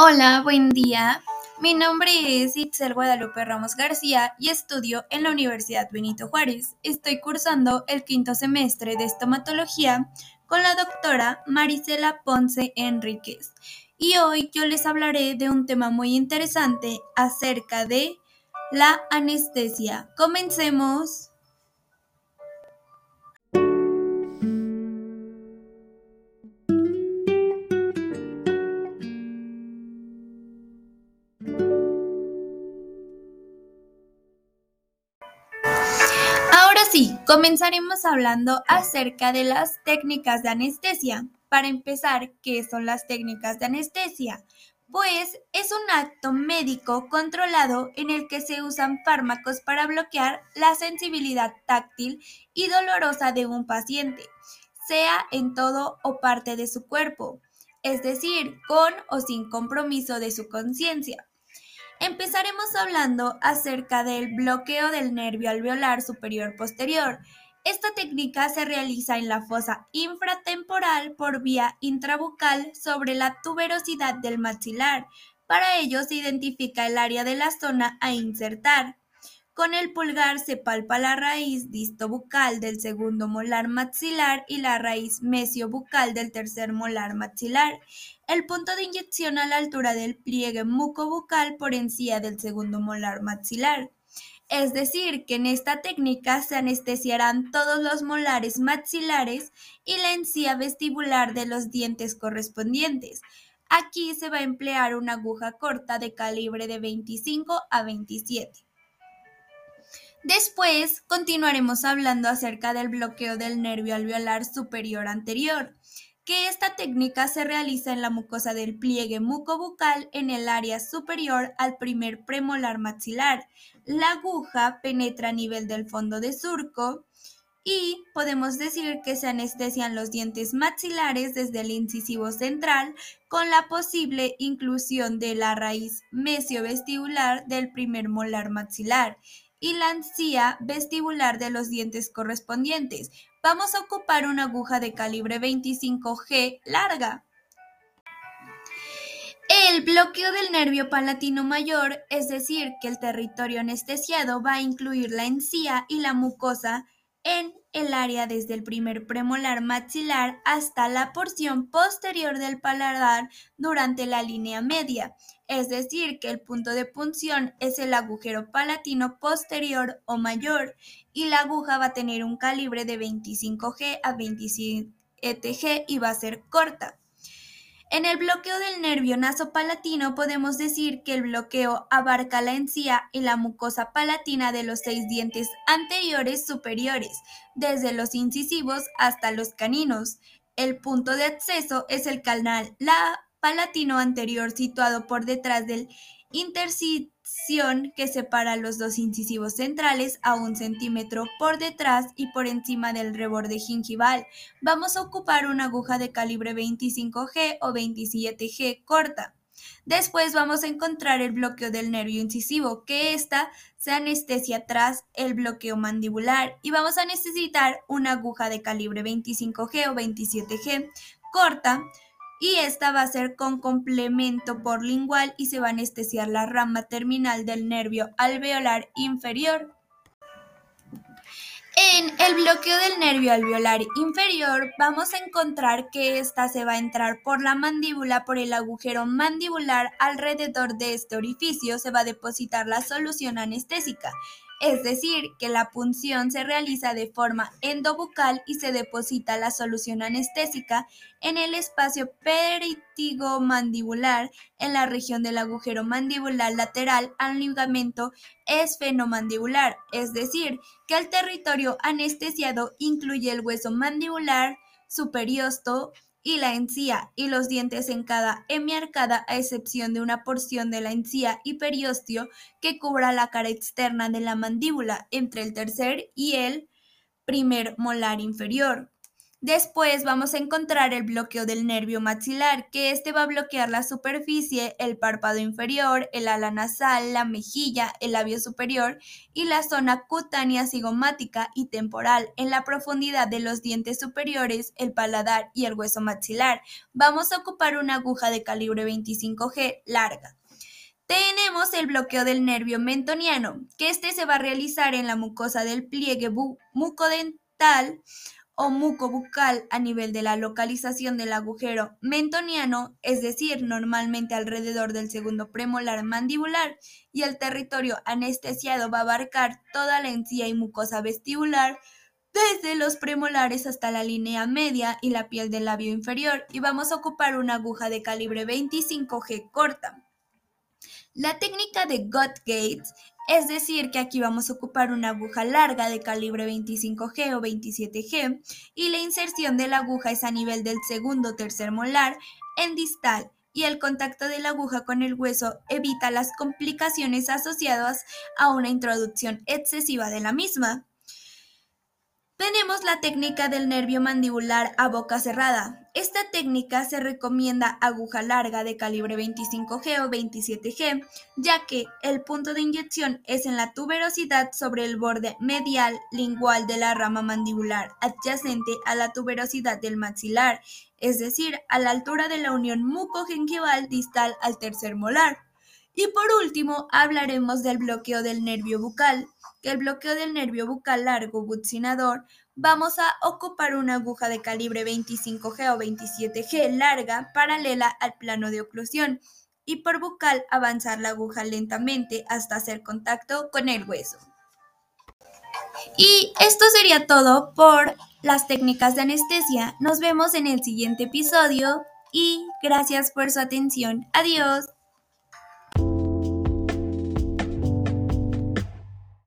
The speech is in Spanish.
Hola, buen día. Mi nombre es Itzel Guadalupe Ramos García y estudio en la Universidad Benito Juárez. Estoy cursando el quinto semestre de estomatología con la doctora Marisela Ponce Enríquez. Y hoy yo les hablaré de un tema muy interesante acerca de la anestesia. Comencemos. Comenzaremos hablando acerca de las técnicas de anestesia. Para empezar, ¿qué son las técnicas de anestesia? Pues es un acto médico controlado en el que se usan fármacos para bloquear la sensibilidad táctil y dolorosa de un paciente, sea en todo o parte de su cuerpo, es decir, con o sin compromiso de su conciencia. Empezaremos hablando acerca del bloqueo del nervio alveolar superior posterior. Esta técnica se realiza en la fosa infratemporal por vía intrabucal sobre la tuberosidad del maxilar. Para ello se identifica el área de la zona a insertar. Con el pulgar se palpa la raíz distobucal del segundo molar maxilar y la raíz mesiobucal del tercer molar maxilar. El punto de inyección a la altura del pliegue mucobucal por encima del segundo molar maxilar. Es decir, que en esta técnica se anestesiarán todos los molares maxilares y la encía vestibular de los dientes correspondientes. Aquí se va a emplear una aguja corta de calibre de 25 a 27. Después continuaremos hablando acerca del bloqueo del nervio alveolar superior anterior, que esta técnica se realiza en la mucosa del pliegue mucobucal en el área superior al primer premolar maxilar. La aguja penetra a nivel del fondo de surco y podemos decir que se anestesian los dientes maxilares desde el incisivo central con la posible inclusión de la raíz mesiovestibular del primer molar maxilar y la encía vestibular de los dientes correspondientes. Vamos a ocupar una aguja de calibre 25G larga. El bloqueo del nervio palatino mayor, es decir, que el territorio anestesiado va a incluir la encía y la mucosa en el área desde el primer premolar maxilar hasta la porción posterior del paladar durante la línea media, es decir, que el punto de punción es el agujero palatino posterior o mayor y la aguja va a tener un calibre de 25G a 27G y va a ser corta. En el bloqueo del nervio nasopalatino podemos decir que el bloqueo abarca la encía y la mucosa palatina de los seis dientes anteriores superiores, desde los incisivos hasta los caninos. El punto de acceso es el canal la palatino anterior situado por detrás del intersticio que separa los dos incisivos centrales a un centímetro por detrás y por encima del reborde gingival. Vamos a ocupar una aguja de calibre 25G o 27G corta. Después vamos a encontrar el bloqueo del nervio incisivo, que esta se anestesia tras el bloqueo mandibular y vamos a necesitar una aguja de calibre 25G o 27G corta y esta va a ser con complemento por lingual y se va a anestesiar la rama terminal del nervio alveolar inferior. En el bloqueo del nervio alveolar inferior vamos a encontrar que esta se va a entrar por la mandíbula, por el agujero mandibular alrededor de este orificio se va a depositar la solución anestésica es decir, que la punción se realiza de forma endobucal y se deposita la solución anestésica en el espacio peritigomandibular en la región del agujero mandibular lateral al ligamento esfenomandibular, es decir, que el territorio anestesiado incluye el hueso mandibular, superiosto, y la encía y los dientes en cada hemiarcada a excepción de una porción de la encía y periostio que cubra la cara externa de la mandíbula entre el tercer y el primer molar inferior. Después vamos a encontrar el bloqueo del nervio maxilar, que este va a bloquear la superficie, el párpado inferior, el ala nasal, la mejilla, el labio superior y la zona cutánea cigomática y temporal en la profundidad de los dientes superiores, el paladar y el hueso maxilar. Vamos a ocupar una aguja de calibre 25G larga. Tenemos el bloqueo del nervio mentoniano, que este se va a realizar en la mucosa del pliegue mucodental o muco bucal a nivel de la localización del agujero mentoniano, es decir, normalmente alrededor del segundo premolar mandibular, y el territorio anestesiado va a abarcar toda la encía y mucosa vestibular, desde los premolares hasta la línea media y la piel del labio inferior, y vamos a ocupar una aguja de calibre 25G corta. La técnica de Gates es decir, que aquí vamos a ocupar una aguja larga de calibre 25G o 27G y la inserción de la aguja es a nivel del segundo tercer molar en distal y el contacto de la aguja con el hueso evita las complicaciones asociadas a una introducción excesiva de la misma. Tenemos la técnica del nervio mandibular a boca cerrada. Esta técnica se recomienda aguja larga de calibre 25G o 27G, ya que el punto de inyección es en la tuberosidad sobre el borde medial lingual de la rama mandibular, adyacente a la tuberosidad del maxilar, es decir, a la altura de la unión mucogingival distal al tercer molar. Y por último, hablaremos del bloqueo del nervio bucal, que el bloqueo del nervio bucal largo buccinador vamos a ocupar una aguja de calibre 25G o 27G larga paralela al plano de oclusión y por bucal avanzar la aguja lentamente hasta hacer contacto con el hueso. Y esto sería todo por las técnicas de anestesia. Nos vemos en el siguiente episodio y gracias por su atención. Adiós.